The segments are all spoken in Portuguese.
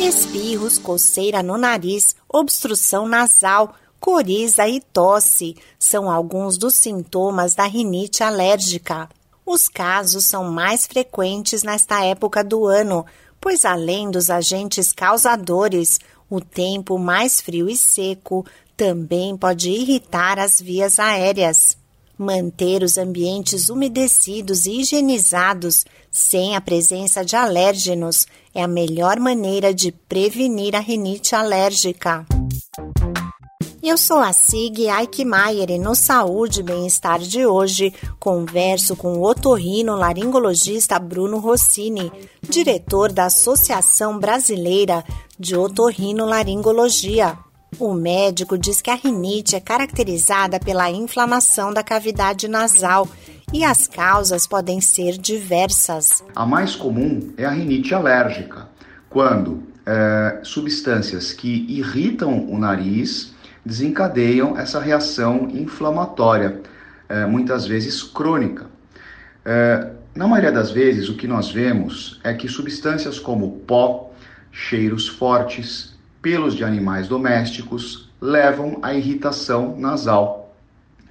Espirros, coceira no nariz, obstrução nasal, coriza e tosse são alguns dos sintomas da rinite alérgica. Os casos são mais frequentes nesta época do ano, pois além dos agentes causadores, o tempo mais frio e seco também pode irritar as vias aéreas. Manter os ambientes umedecidos e higienizados sem a presença de alérgenos é a melhor maneira de prevenir a rinite alérgica. Eu sou a Sig Aikmaier e no Saúde e Bem-Estar de hoje converso com o otorrino laringologista Bruno Rossini, diretor da Associação Brasileira de Otorrino Laringologia. O médico diz que a rinite é caracterizada pela inflamação da cavidade nasal e as causas podem ser diversas. A mais comum é a rinite alérgica, quando é, substâncias que irritam o nariz desencadeiam essa reação inflamatória, é, muitas vezes crônica. É, na maioria das vezes, o que nós vemos é que substâncias como pó, cheiros fortes, pelos de animais domésticos levam à irritação nasal,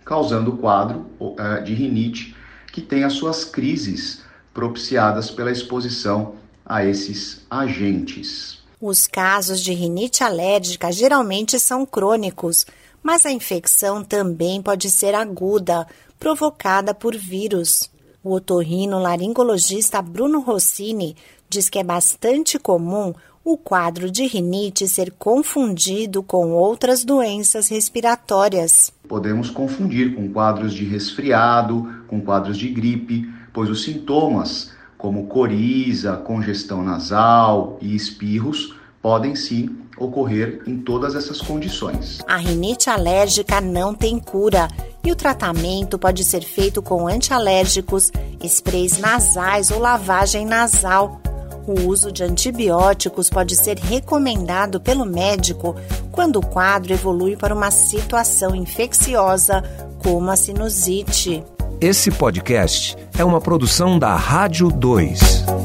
causando o quadro é, de rinite que tem as suas crises propiciadas pela exposição a esses agentes. Os casos de rinite alérgica geralmente são crônicos, mas a infecção também pode ser aguda, provocada por vírus. O otorrino laringologista Bruno Rossini diz que é bastante comum o quadro de rinite ser confundido com outras doenças respiratórias. Podemos confundir com quadros de resfriado, com quadros de gripe, pois os sintomas como coriza, congestão nasal e espirros, podem sim ocorrer em todas essas condições. A rinite alérgica não tem cura e o tratamento pode ser feito com antialérgicos, sprays nasais ou lavagem nasal. O uso de antibióticos pode ser recomendado pelo médico quando o quadro evolui para uma situação infecciosa, como a sinusite. Esse podcast é uma produção da Rádio 2.